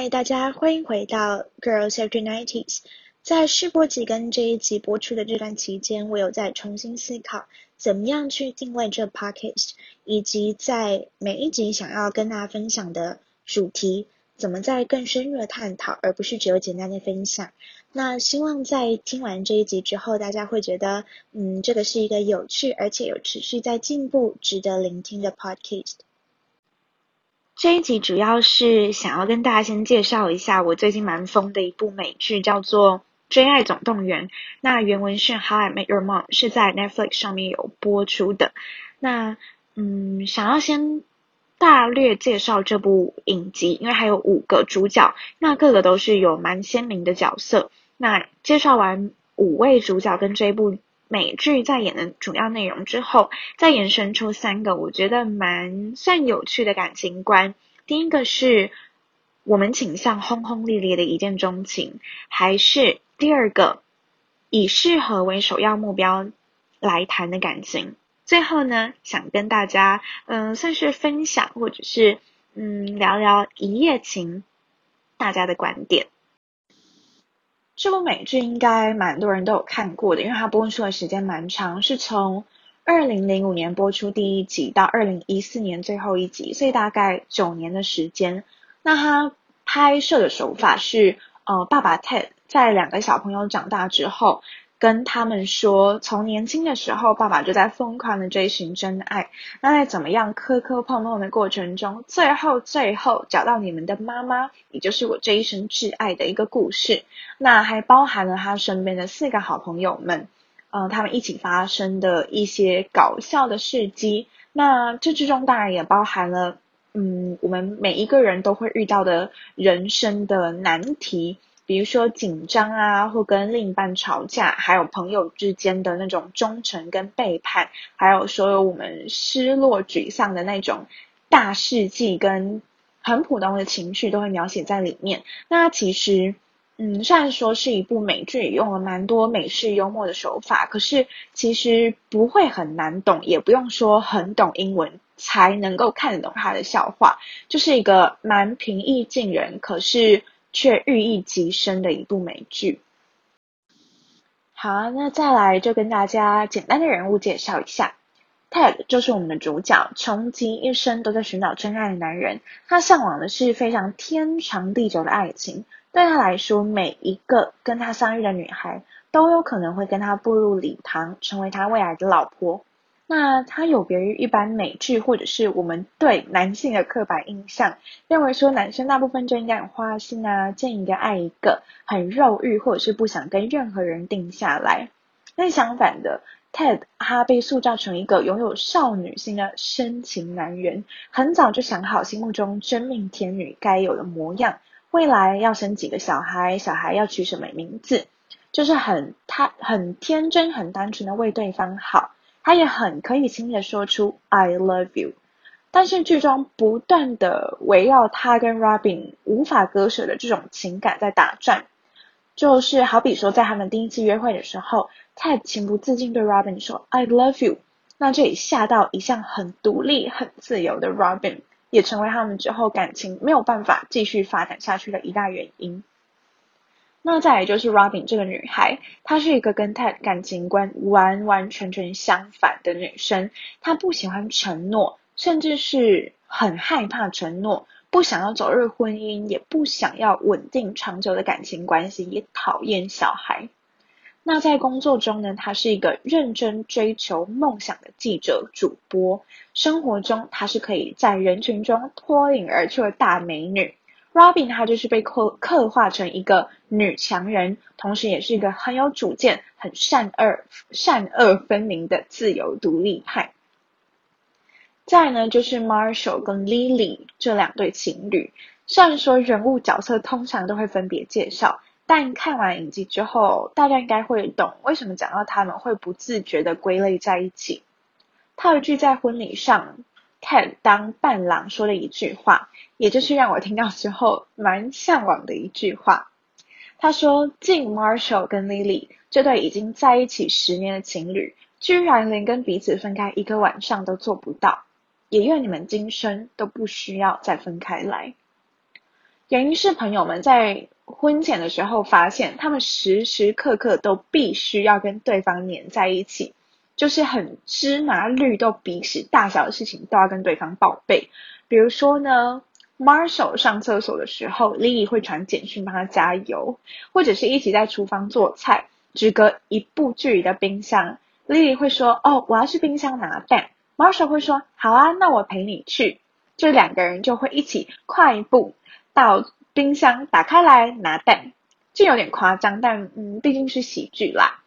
嗨，大家欢迎回到 Girls After Nineties。在试播集跟这一集播出的这段期间，我有在重新思考怎么样去定位这 podcast，以及在每一集想要跟大家分享的主题，怎么在更深入的探讨，而不是只有简单的分享。那希望在听完这一集之后，大家会觉得，嗯，这个是一个有趣而且有持续在进步、值得聆听的 podcast。这一集主要是想要跟大家先介绍一下我最近蛮疯的一部美剧，叫做《追爱总动员》。那原文是《How I Met Your Mom》，是在 Netflix 上面有播出的。那嗯，想要先大略介绍这部影集，因为还有五个主角，那各个都是有蛮鲜明的角色。那介绍完五位主角跟这部美剧在演的主要内容之后，再延伸出三个我觉得蛮算有趣的感情观。第一个是我们倾向轰轰烈烈的一见钟情，还是第二个以适合为首要目标来谈的感情？最后呢，想跟大家嗯算是分享或者是嗯聊聊一夜情大家的观点。这部美剧应该蛮多人都有看过的，因为它播出的时间蛮长，是从二零零五年播出第一集到二零一四年最后一集，所以大概九年的时间。那它拍摄的手法是，呃，爸爸 Ted 在两个小朋友长大之后。跟他们说，从年轻的时候，爸爸就在疯狂的追寻真爱。那在怎么样磕磕碰碰的过程中，最后最后找到你们的妈妈，也就是我这一生挚爱的一个故事。那还包含了他身边的四个好朋友们，呃，他们一起发生的一些搞笑的事迹。那这之中当然也包含了，嗯，我们每一个人都会遇到的人生的难题。比如说紧张啊，或跟另一半吵架，还有朋友之间的那种忠诚跟背叛，还有所有我们失落、沮丧的那种大事迹跟很普通的情绪，都会描写在里面。那其实，嗯，虽然说是一部美剧，用了蛮多美式幽默的手法，可是其实不会很难懂，也不用说很懂英文才能够看得懂他的笑话，就是一个蛮平易近人，可是。却寓意极深的一部美剧。好，那再来就跟大家简单的人物介绍一下。Ted 就是我们的主角，穷极一生都在寻找真爱的男人。他向往的是非常天长地久的爱情。对他来说，每一个跟他相遇的女孩都有可能会跟他步入礼堂，成为他未来的老婆。那它有别于一般美剧，或者是我们对男性的刻板印象，认为说男生大部分就应该很花心啊，见一个爱一个，很肉欲，或者是不想跟任何人定下来。但相反的，Ted 他被塑造成一个拥有少女心的深情男人，很早就想好心目中真命天女该有的模样，未来要生几个小孩，小孩要取什么名字，就是很他很天真、很单纯的为对方好。他也很可以轻易的说出 I love you，但是剧中不断的围绕他跟 Robin 无法割舍的这种情感在打转，就是好比说在他们第一次约会的时候，Ted 情不自禁对 Robin 说 I love you，那这里吓到一向很独立很自由的 Robin，也成为他们之后感情没有办法继续发展下去的一大原因。那再来就是 Robin 这个女孩，她是一个跟 Ted 感情观完完全全相反的女生。她不喜欢承诺，甚至是很害怕承诺，不想要走入婚姻，也不想要稳定长久的感情关系，也讨厌小孩。那在工作中呢，她是一个认真追求梦想的记者主播。生活中，她是可以在人群中脱颖而出的大美女。Robin 她就是被刻刻画成一个女强人，同时也是一个很有主见、很善恶善恶分明的自由独立派。再呢，就是 Marshall 跟 Lily 这两对情侣。虽然说人物角色通常都会分别介绍，但看完影集之后，大家应该会懂为什么讲到他们会不自觉的归类在一起。套一句在婚礼上。Ted 当伴郎说了一句话，也就是让我听到之后蛮向往的一句话。他说：“敬 Marshall 跟 Lily 这对已经在一起十年的情侣，居然连跟彼此分开一个晚上都做不到，也愿你们今生都不需要再分开来。”原因是朋友们在婚前的时候发现，他们时时刻刻都必须要跟对方黏在一起，就是很芝麻绿豆鼻屎大小的事情都要跟对方报备。比如说呢，Marshall 上厕所的时候，Lily 会传简讯帮他加油，或者是一起在厨房做菜，只隔一步距离的冰箱，Lily 会说：“哦，我要去冰箱拿蛋。”Marshall 会说：“好啊，那我陪你去。”这两个人就会一起快步。到冰箱打开来拿蛋，这有点夸张，但嗯，毕竟是喜剧啦。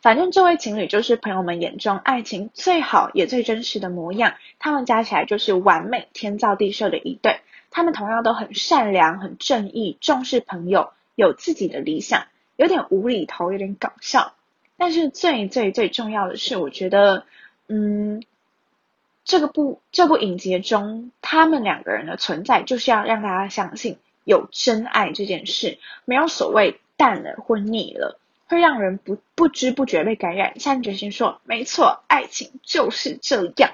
反正这位情侣就是朋友们眼中爱情最好也最真实的模样，他们加起来就是完美天造地设的一对。他们同样都很善良、很正义、重视朋友、有自己的理想，有点无厘头，有点搞笑。但是最最最重要的是，我觉得，嗯。这个部这部影集中，他们两个人的存在就是要让大家相信有真爱这件事，没有所谓淡了或腻了，会让人不不知不觉被感染，下定决心说没错，爱情就是这样。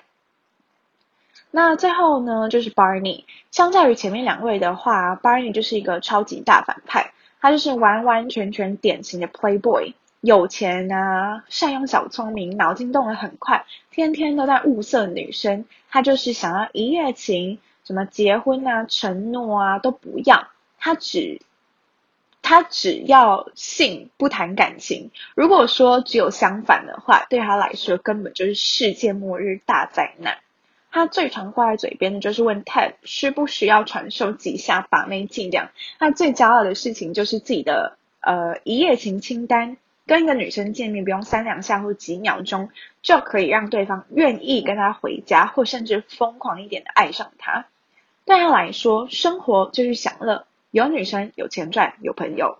那最后呢，就是 Barney，相较于前面两位的话，Barney 就是一个超级大反派，他就是完完全全典型的 Playboy。有钱啊，善用小聪明，脑筋动得很快，天天都在物色女生。他就是想要一夜情，什么结婚啊、承诺啊都不要，他只他只要性不谈感情。如果说只有相反的话，对他来说根本就是世界末日大灾难。他最常挂在嘴边的就是问 Ted 需不需要传授几下把妹伎俩。他最骄傲的事情就是自己的呃一夜情清单。跟一个女生见面，不用三两下或几秒钟，就可以让对方愿意跟他回家，或甚至疯狂一点的爱上他。对他来说，生活就是享乐，有女生，有钱赚，有朋友。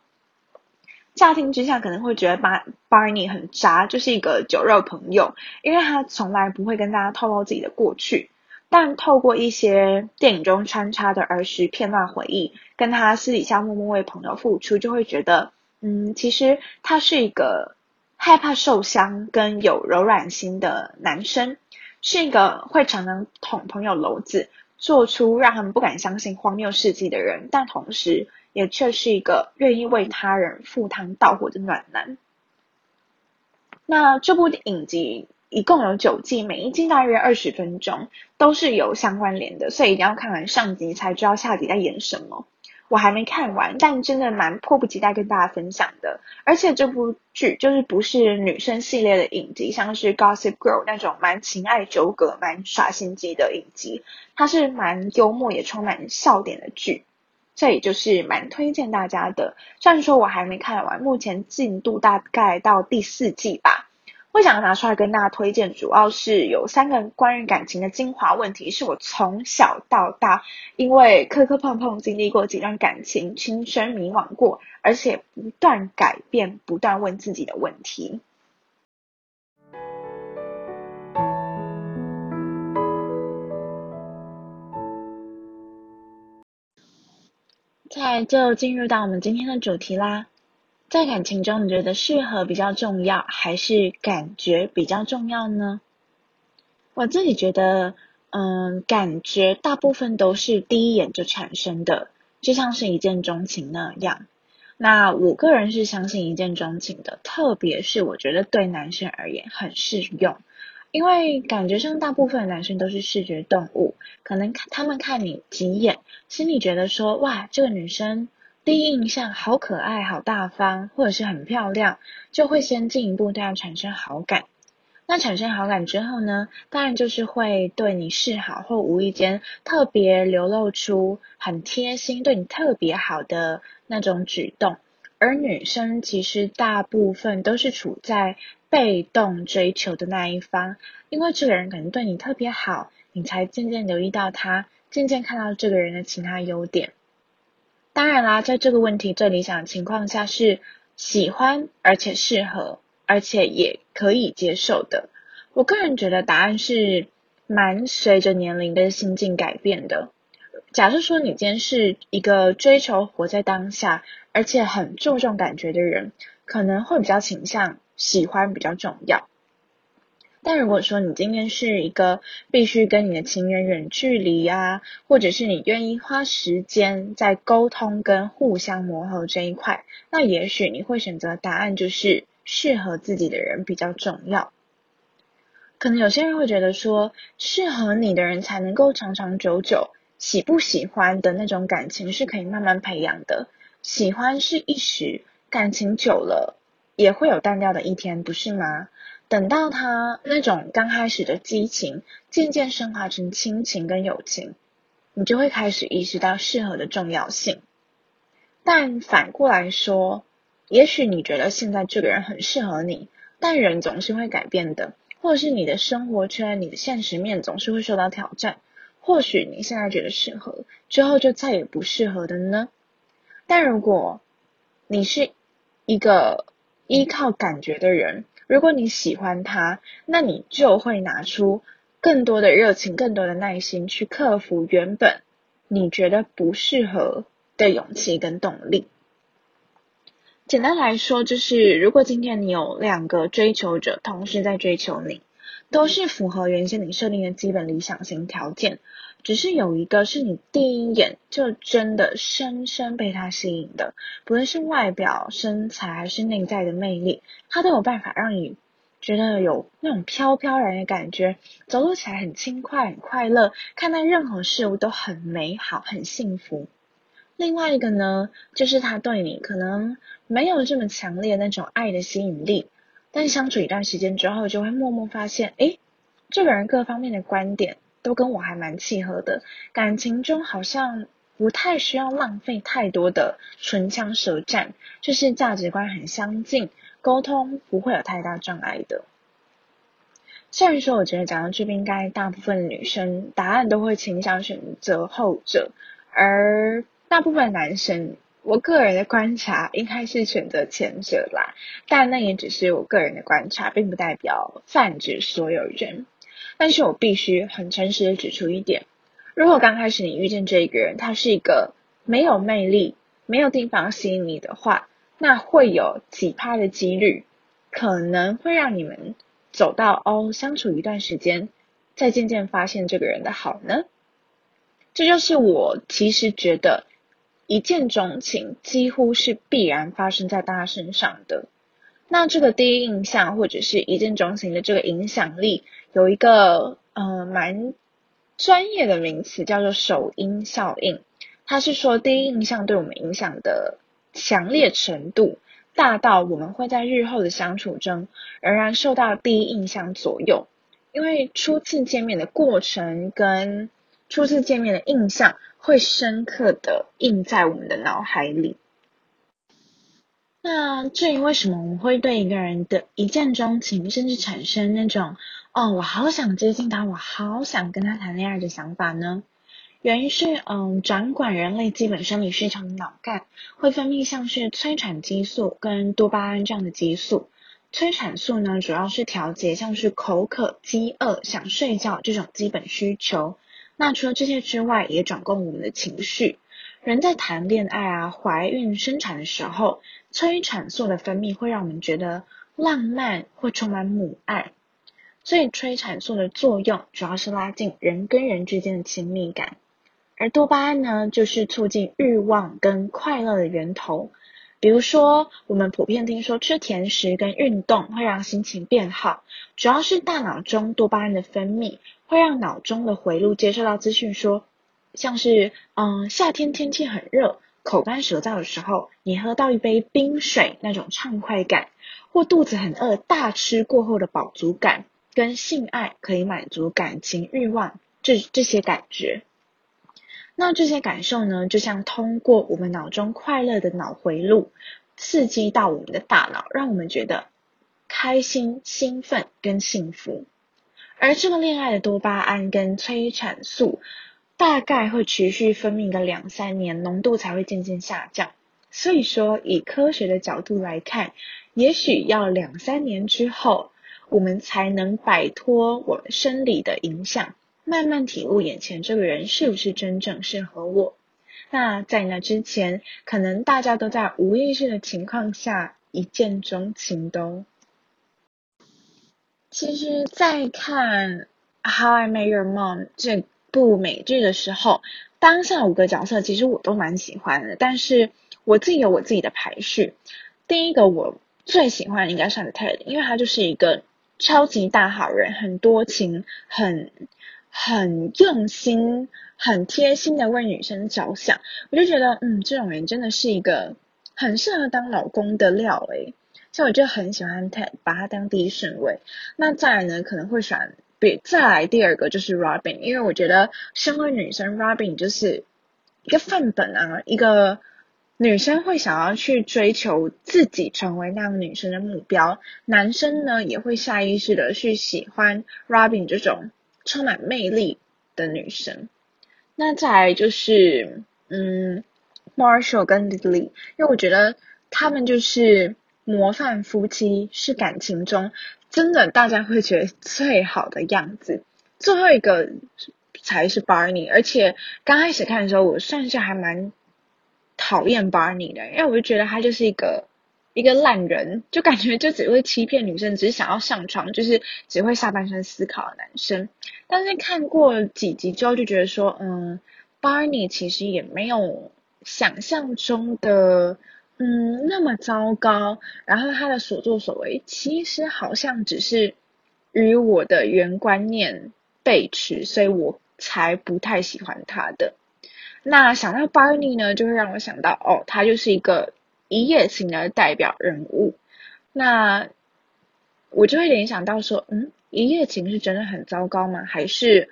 乍听之下可能会觉得巴 Barney 很渣，就是一个酒肉朋友，因为他从来不会跟大家透露自己的过去。但透过一些电影中穿插的儿时片段回忆，跟他私底下默默为朋友付出，就会觉得。嗯，其实他是一个害怕受伤跟有柔软心的男生，是一个会常常捅朋友篓子，做出让他们不敢相信荒谬事迹的人，但同时也却是一个愿意为他人赴汤蹈火的暖男。那这部影集一共有九季，每一季大约二十分钟，都是有相关联的，所以一定要看完上集才知道下集在演什么。我还没看完，但真的蛮迫不及待跟大家分享的。而且这部剧就是不是女生系列的影集，像是 Gossip Girl 那种蛮情爱纠葛、蛮耍心机的影集，它是蛮幽默也充满笑点的剧，这也就是蛮推荐大家的。虽然说我还没看完，目前进度大概到第四季吧。会想拿出来跟大家推荐，主要是有三个关于感情的精华问题，是我从小到大因为磕磕碰碰经历过几段感情，亲身迷惘过，而且不断改变、不断问自己的问题。再就进入到我们今天的主题啦。在感情中，你觉得适合比较重要，还是感觉比较重要呢？我自己觉得，嗯，感觉大部分都是第一眼就产生的，就像是一见钟情那样。那我个人是相信一见钟情的，特别是我觉得对男生而言很适用，因为感觉上大部分男生都是视觉动物，可能看他们看你几眼，心里觉得说，哇，这个女生。第一印象好可爱、好大方，或者是很漂亮，就会先进一步对他产生好感。那产生好感之后呢，当然就是会对你示好，或无意间特别流露出很贴心、对你特别好的那种举动。而女生其实大部分都是处在被动追求的那一方，因为这个人可能对你特别好，你才渐渐留意到他，渐渐看到这个人的其他优点。当然啦，在这个问题最理想的情况下是喜欢，而且适合，而且也可以接受的。我个人觉得答案是蛮随着年龄跟心境改变的。假设说你今天是一个追求活在当下，而且很注重感觉的人，可能会比较倾向喜欢比较重要。但如果说你今天是一个必须跟你的情人远距离啊，或者是你愿意花时间在沟通跟互相磨合这一块，那也许你会选择答案就是适合自己的人比较重要。可能有些人会觉得说，适合你的人才能够长长久久，喜不喜欢的那种感情是可以慢慢培养的，喜欢是一时，感情久了也会有淡掉的一天，不是吗？等到他那种刚开始的激情渐渐升华成亲情跟友情，你就会开始意识到适合的重要性。但反过来说，也许你觉得现在这个人很适合你，但人总是会改变的，或者是你的生活圈、你的现实面总是会受到挑战。或许你现在觉得适合，之后就再也不适合的呢？但如果你是一个依靠感觉的人，如果你喜欢他，那你就会拿出更多的热情、更多的耐心去克服原本你觉得不适合的勇气跟动力。简单来说，就是如果今天你有两个追求者同时在追求你，都是符合原先你设定的基本理想型条件。只是有一个是你第一眼就真的深深被他吸引的，不论是外表、身材还是内在的魅力，他都有办法让你觉得有那种飘飘然的感觉，走路起来很轻快、很快乐，看待任何事物都很美好、很幸福。另外一个呢，就是他对你可能没有这么强烈那种爱的吸引力，但相处一段时间之后，就会默默发现，哎，这个人各方面的观点。都跟我还蛮契合的，感情中好像不太需要浪费太多的唇枪舌战，就是价值观很相近，沟通不会有太大障碍的。虽然说，我觉得讲到这边，应该大部分女生答案都会倾向选择后者，而大部分男生，我个人的观察应该是选择前者啦。但那也只是我个人的观察，并不代表泛指所有人。但是我必须很诚实的指出一点：如果刚开始你遇见这一个人，他是一个没有魅力、没有地方吸引你的话，那会有几趴的几率，可能会让你们走到哦相处一段时间，再渐渐发现这个人的好呢？这就是我其实觉得一见钟情几乎是必然发生在大家身上的。那这个第一印象或者是一见钟情的这个影响力。有一个呃蛮专业的名词叫做首因效应，它是说第一印象对我们影响的强烈程度大到我们会在日后的相处中仍然受到第一印象左右，因为初次见面的过程跟初次见面的印象会深刻的印在我们的脑海里。那至于为什么我们会对一个人的一见钟情，甚至产生那种哦，我好想接近他，我好想跟他谈恋爱的想法呢？原因是，嗯，掌管人类基本生理需求的脑干会分泌像是催产激素跟多巴胺这样的激素。催产素呢，主要是调节像是口渴、饥饿、想睡觉这种基本需求。那除了这些之外，也掌控我们的情绪。人在谈恋爱啊、怀孕、生产的时候，催产素的分泌会让我们觉得浪漫，会充满母爱。所以催产素的作用主要是拉近人跟人之间的亲密感，而多巴胺呢，就是促进欲望跟快乐的源头。比如说，我们普遍听说吃甜食跟运动会让心情变好，主要是大脑中多巴胺的分泌会让脑中的回路接收到资讯说。像是，嗯，夏天天气很热，口干舌燥的时候，你喝到一杯冰水，那种畅快感；或肚子很饿，大吃过后的饱足感，跟性爱可以满足感情欲望，这这些感觉。那这些感受呢，就像通过我们脑中快乐的脑回路，刺激到我们的大脑，让我们觉得开心、兴奋跟幸福。而这个恋爱的多巴胺跟催产素。大概会持续分泌个两三年，浓度才会渐渐下降。所以说，以科学的角度来看，也许要两三年之后，我们才能摆脱我们生理的影响，慢慢体悟眼前这个人是不是真正适合我。那在那之前，可能大家都在无意识的情况下一见钟情的哦。其实，在看《How I Met Your Mom》这部美剧的时候，当下五个角色其实我都蛮喜欢的，但是我自己有我自己的排序。第一个我最喜欢应该是 Ted，因为他就是一个超级大好人，很多情，很很用心，很贴心的为女生着想。我就觉得，嗯，这种人真的是一个很适合当老公的料诶。所以我就很喜欢 Ted，把他当第一顺位。那再来呢，可能会选比再来第二个就是 Robin，因为我觉得身为女生，Robin 就是一个范本啊，一个女生会想要去追求自己成为那样女生的目标。男生呢，也会下意识的去喜欢 Robin 这种充满魅力的女生。那再来就是嗯，Marshall 跟 Lily，因为我觉得他们就是。模范夫妻是感情中真的大家会觉得最好的样子。最后一个才是 Barney，而且刚开始看的时候，我算是还蛮讨厌 Barney 的，因为我就觉得他就是一个一个烂人，就感觉就只会欺骗女生，只是想要上床，就是只会下半身思考的男生。但是看过几集之后，就觉得说，嗯，Barney 其实也没有想象中的。嗯，那么糟糕。然后他的所作所为，其实好像只是与我的原观念背驰，所以我才不太喜欢他的。那想到 Barney 呢，就会让我想到，哦，他就是一个一夜情的代表人物。那我就会联想到说，嗯，一夜情是真的很糟糕吗？还是，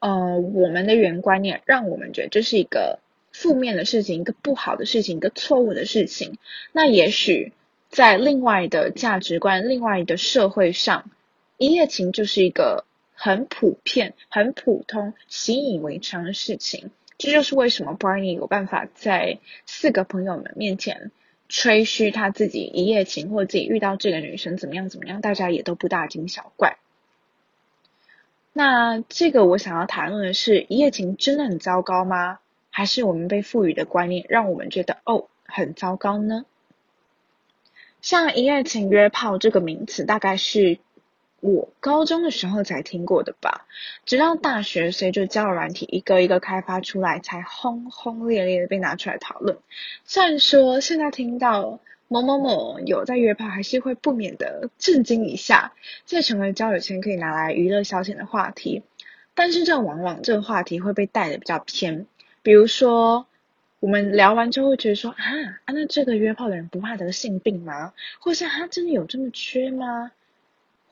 呃，我们的原观念让我们觉得这是一个。负面的事情，一个不好的事情，一个错误的事情，那也许在另外的价值观、另外的社会上，一夜情就是一个很普遍、很普通、习以为常的事情。这就是为什么 Barney 有办法在四个朋友们面前吹嘘他自己一夜情，或者自己遇到这个女生怎么样怎么样，大家也都不大惊小怪。那这个我想要谈论的是，一夜情真的很糟糕吗？还是我们被赋予的观念，让我们觉得哦很糟糕呢？像一夜情约炮这个名词，大概是我高中的时候才听过的吧。直到大学，随着交友软体一个一个开发出来，才轰轰烈烈的被拿出来讨论。虽然说现在听到某某某有在约炮，还是会不免的震惊一下，这成为交友圈可以拿来娱乐消遣的话题。但是这往往这个话题会被带的比较偏。比如说，我们聊完之后会觉得说，啊，那这个约炮的人不怕得性病吗？或是他真的有这么缺吗？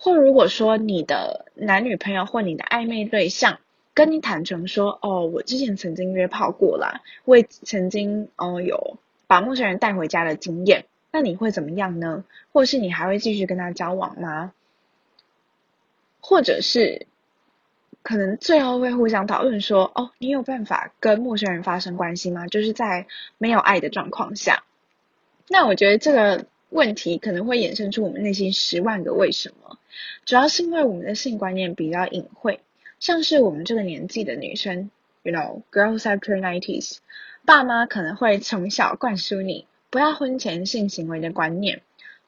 或如果说你的男女朋友或你的暧昧对象跟你坦诚说，哦，我之前曾经约炮过啦，我也曾经哦有把陌生人带回家的经验，那你会怎么样呢？或是你还会继续跟他交往吗？或者是？可能最后会互相讨论说：“哦，你有办法跟陌生人发生关系吗？就是在没有爱的状况下。”那我觉得这个问题可能会衍生出我们内心十万个为什么。主要是因为我们的性观念比较隐晦，像是我们这个年纪的女生，you know girls after nineties，爸妈可能会从小灌输你不要婚前性行为的观念，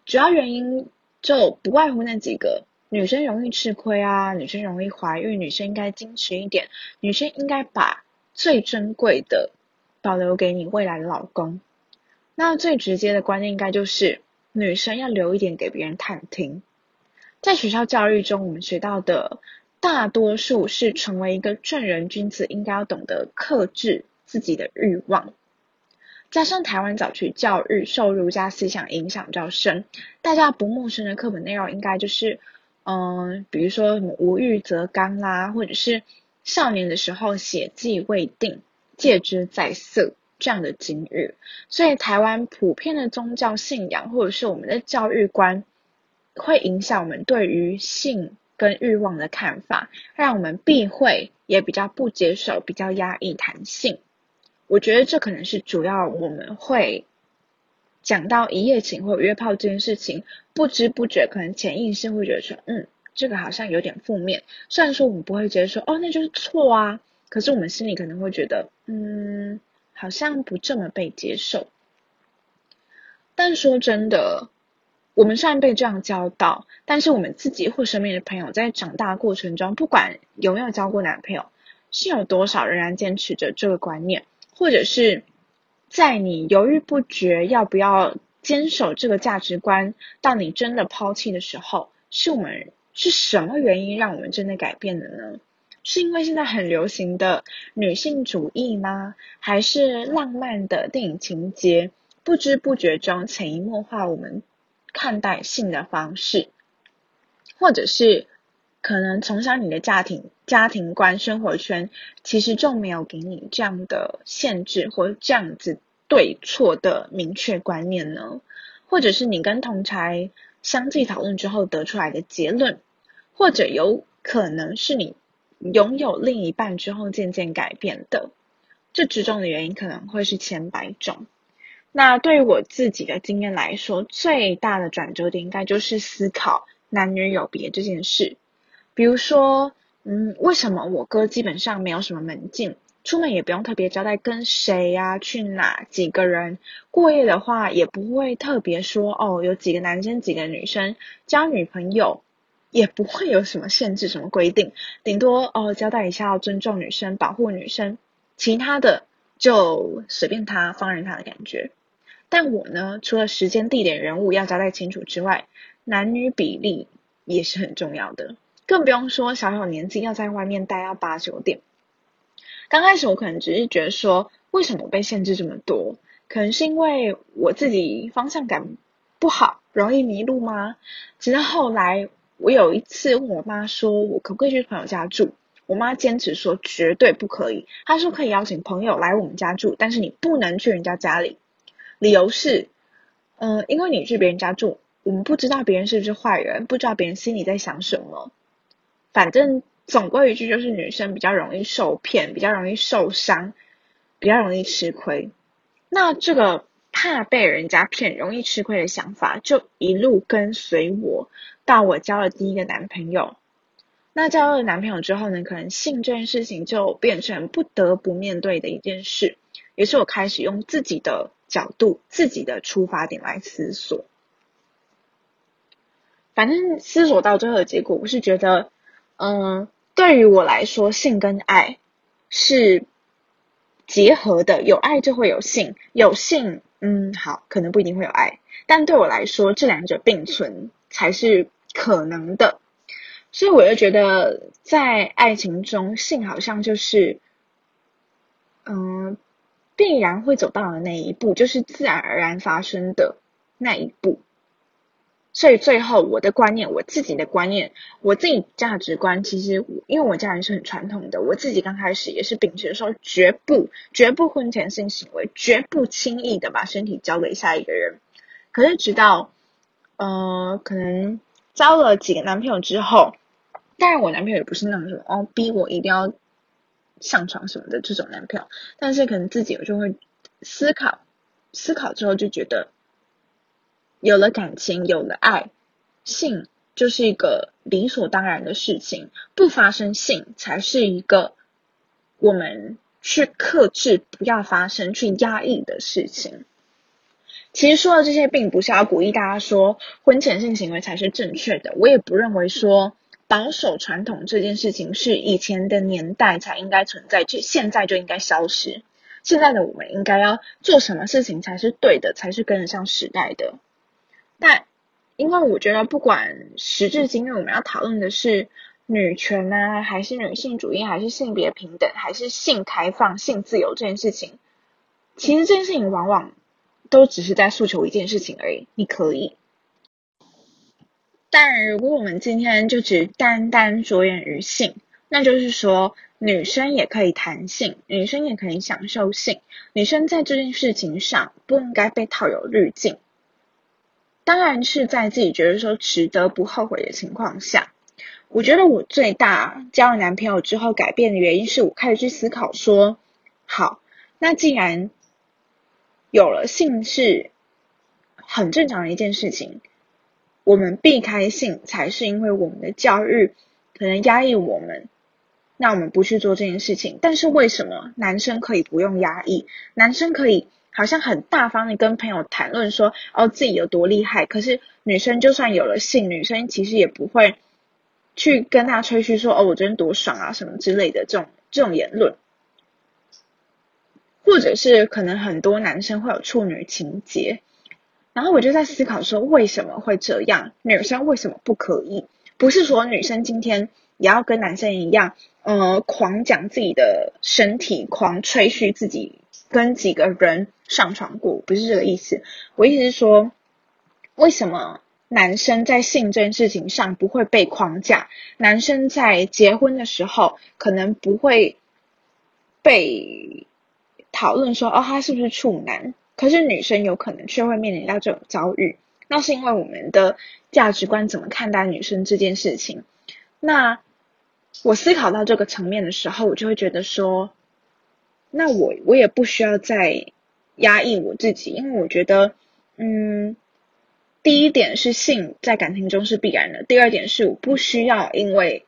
主要原因就不外乎那几个。女生容易吃亏啊，女生容易怀孕，女生应该矜持一点，女生应该把最珍贵的保留给你未来的老公。那最直接的观念应该就是女生要留一点给别人探听。在学校教育中，我们学到的大多数是成为一个正人君子，应该要懂得克制自己的欲望。加上台湾早期教育受儒家思想影响较深，大家不陌生的课本内容应该就是。嗯，比如说什么无欲则刚啦，或者是少年的时候血迹未定，戒之在色这样的境遇。所以台湾普遍的宗教信仰或者是我们的教育观，会影响我们对于性跟欲望的看法，让我们避讳，也比较不接受，比较压抑谈性。我觉得这可能是主要我们会。讲到一夜情或约炮这件事情，不知不觉可能潜意识会觉得说，嗯，这个好像有点负面。虽然说我们不会觉得说，哦，那就是错啊，可是我们心里可能会觉得，嗯，好像不这么被接受。但说真的，我们虽然被这样教导，但是我们自己或身边的朋友在长大过程中，不管有没有交过男朋友，是有多少仍然坚持着这个观念，或者是在你犹豫不决要不要坚守这个价值观，到你真的抛弃的时候，是我们是什么原因让我们真的改变的呢？是因为现在很流行的女性主义吗？还是浪漫的电影情节，不知不觉中潜移默化我们看待性的方式？或者是可能从小你的家庭家庭观、生活圈其实就没有给你这样的限制或这样子对错的明确观念呢？或者是你跟同才相继讨论之后得出来的结论？或者有可能是你？拥有另一半之后渐渐改变的，这之中的原因可能会是千百种。那对于我自己的经验来说，最大的转折点应该就是思考男女有别这件事。比如说，嗯，为什么我哥基本上没有什么门禁，出门也不用特别交代跟谁呀、去哪、几个人过夜的话，也不会特别说哦，有几个男生、几个女生交女朋友。也不会有什么限制、什么规定，顶多哦交代一下要尊重女生、保护女生，其他的就随便他、放任他的感觉。但我呢，除了时间、地点、人物要交代清楚之外，男女比例也是很重要的，更不用说小小年纪要在外面待到八九点。刚开始我可能只是觉得说，为什么被限制这么多？可能是因为我自己方向感不好，容易迷路吗？直到后来。我有一次问我妈说，我可不可以去朋友家住？我妈坚持说绝对不可以。她说可以邀请朋友来我们家住，但是你不能去人家家里。理由是，嗯，因为你去别人家住，我们不知道别人是不是坏人，不知道别人心里在想什么。反正总归一句，就是女生比较容易受骗，比较容易受伤，比较容易吃亏。那这个怕被人家骗、容易吃亏的想法，就一路跟随我。到我交了第一个男朋友，那交了男朋友之后呢，可能性这件事情就变成不得不面对的一件事，也是我开始用自己的角度、自己的出发点来思索。反正思索到最后的结果，我是觉得，嗯，对于我来说，性跟爱是结合的，有爱就会有性，有性，嗯，好，可能不一定会有爱，但对我来说，这两者并存。才是可能的，所以我就觉得，在爱情中，性好像就是，嗯，必然会走到的那一步，就是自然而然发生的那一步。所以最后，我的观念，我自己的观念，我自己价值观，其实因为我家人是很传统的，我自己刚开始也是秉持说，绝不绝不婚前性行为，绝不轻易的把身体交给下一个人。可是直到。呃，可能交了几个男朋友之后，当然我男朋友也不是那种什么哦逼我一定要上床什么的这种男朋友，但是可能自己我就会思考，思考之后就觉得有了感情，有了爱，性就是一个理所当然的事情，不发生性才是一个我们去克制不要发生、去压抑的事情。其实说的这些，并不是要鼓励大家说婚前性行为才是正确的。我也不认为说保守传统这件事情是以前的年代才应该存在，就现在就应该消失。现在的我们应该要做什么事情才是对的，才是跟得上时代的。但因为我觉得，不管时至今日，我们要讨论的是女权呢，还是女性主义，还是性别平等，还是性开放、性自由这件事情，其实这件事情往往。都只是在诉求一件事情而已，你可以。但如果我们今天就只单单着眼于性，那就是说，女生也可以谈性，女生也可以享受性，女生在这件事情上不应该被套有滤镜。当然是在自己觉得说值得不后悔的情况下。我觉得我最大交了男朋友之后改变的原因是我开始去思考说，好，那既然。有了性是很正常的一件事情，我们避开性才是因为我们的教育可能压抑我们，那我们不去做这件事情。但是为什么男生可以不用压抑？男生可以好像很大方的跟朋友谈论说哦自己有多厉害，可是女生就算有了性，女生其实也不会去跟他吹嘘说哦我真的多爽啊什么之类的这种这种言论，或者是可能很多男生会有处女情节，然后我就在思考说为什么会这样，女生为什么不可以？不是说女生今天也要跟男生一样，呃，狂讲自己的身体，狂吹嘘自己。跟几个人上床过，不是这个意思。我意思是说，为什么男生在性这件事情上不会被框架？男生在结婚的时候可能不会被讨论说，哦，他是不是处男？可是女生有可能却会面临到这种遭遇。那是因为我们的价值观怎么看待女生这件事情？那我思考到这个层面的时候，我就会觉得说。那我我也不需要再压抑我自己，因为我觉得，嗯，第一点是性在感情中是必然的，第二点是我不需要因为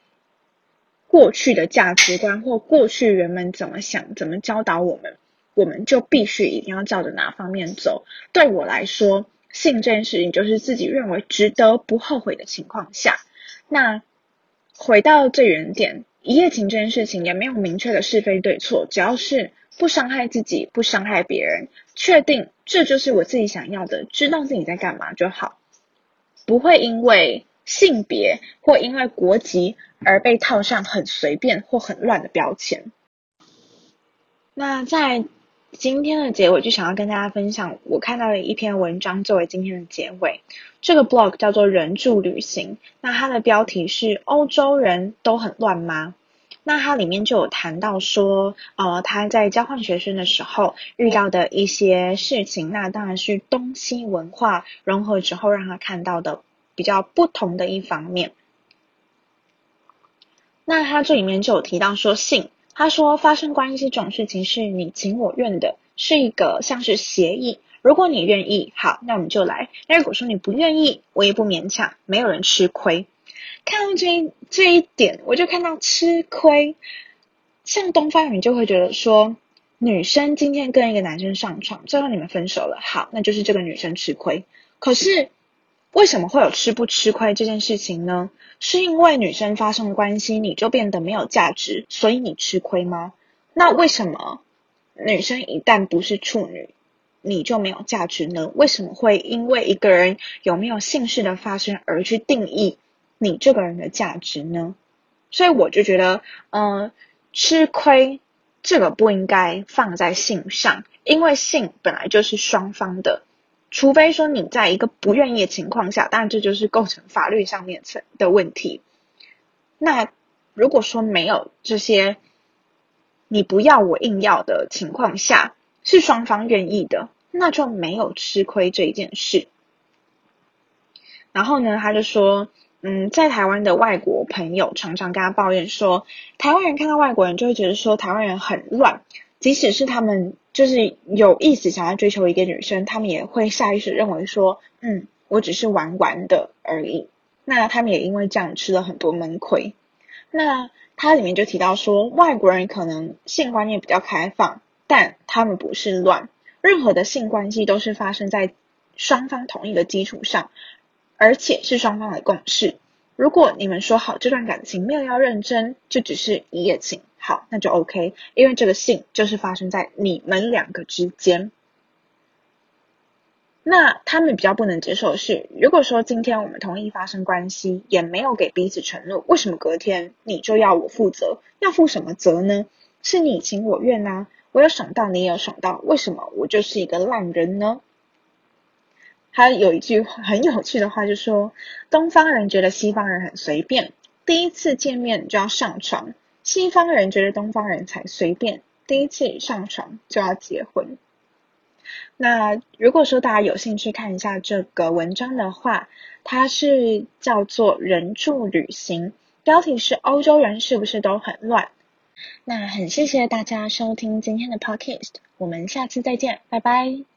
过去的价值观或过去人们怎么想、怎么教导我们，我们就必须一定要照着哪方面走。对我来说，性这件事情就是自己认为值得、不后悔的情况下。那回到最原点。一夜情这件事情也没有明确的是非对错，只要是不伤害自己、不伤害别人，确定这就是我自己想要的，知道自己在干嘛就好，不会因为性别或因为国籍而被套上很随便或很乱的标签。那在。今天的结尾就想要跟大家分享，我看到的一篇文章作为今天的结尾。这个 blog 叫做人助旅行，那它的标题是欧洲人都很乱吗？那它里面就有谈到说，呃，他在交换学生的时候遇到的一些事情，那当然是东西文化融合之后让他看到的比较不同的一方面。那他这里面就有提到说性。他说：“发生关系这种事情是你情我愿的，是一个像是协议。如果你愿意，好，那我们就来。那如果说你不愿意，我也不勉强，没有人吃亏。看到这这一点，我就看到吃亏。像东方人就会觉得说，女生今天跟一个男生上床，最后你们分手了，好，那就是这个女生吃亏。可是。”为什么会有吃不吃亏这件事情呢？是因为女生发生关系你就变得没有价值，所以你吃亏吗？那为什么女生一旦不是处女，你就没有价值呢？为什么会因为一个人有没有性事的发生而去定义你这个人的价值呢？所以我就觉得，嗯，吃亏这个不应该放在性上，因为性本来就是双方的。除非说你在一个不愿意的情况下，当然这就是构成法律上面层的问题。那如果说没有这些你不要我硬要的情况下，是双方愿意的，那就没有吃亏这一件事。然后呢，他就说，嗯，在台湾的外国朋友常常跟他抱怨说，台湾人看到外国人就会觉得说台湾人很乱，即使是他们。就是有意思想要追求一个女生，他们也会下意识认为说，嗯，我只是玩玩的而已。那他们也因为这样吃了很多闷亏。那它里面就提到说，外国人可能性观念比较开放，但他们不是乱。任何的性关系都是发生在双方同意的基础上，而且是双方的共识。如果你们说好这段感情没有要认真，就只是一夜情。好，那就 OK，因为这个性就是发生在你们两个之间。那他们比较不能接受的是，如果说今天我们同意发生关系，也没有给彼此承诺，为什么隔天你就要我负责？要负什么责呢？是你情我愿呐，我有爽到，你也有爽到，为什么我就是一个烂人呢？他有一句很有趣的话，就说东方人觉得西方人很随便，第一次见面就要上床。西方人觉得东方人才随便，第一次上床就要结婚。那如果说大家有兴趣看一下这个文章的话，它是叫做“人助旅行”，标题是“欧洲人是不是都很乱”。那很谢谢大家收听今天的 podcast，我们下次再见，拜拜。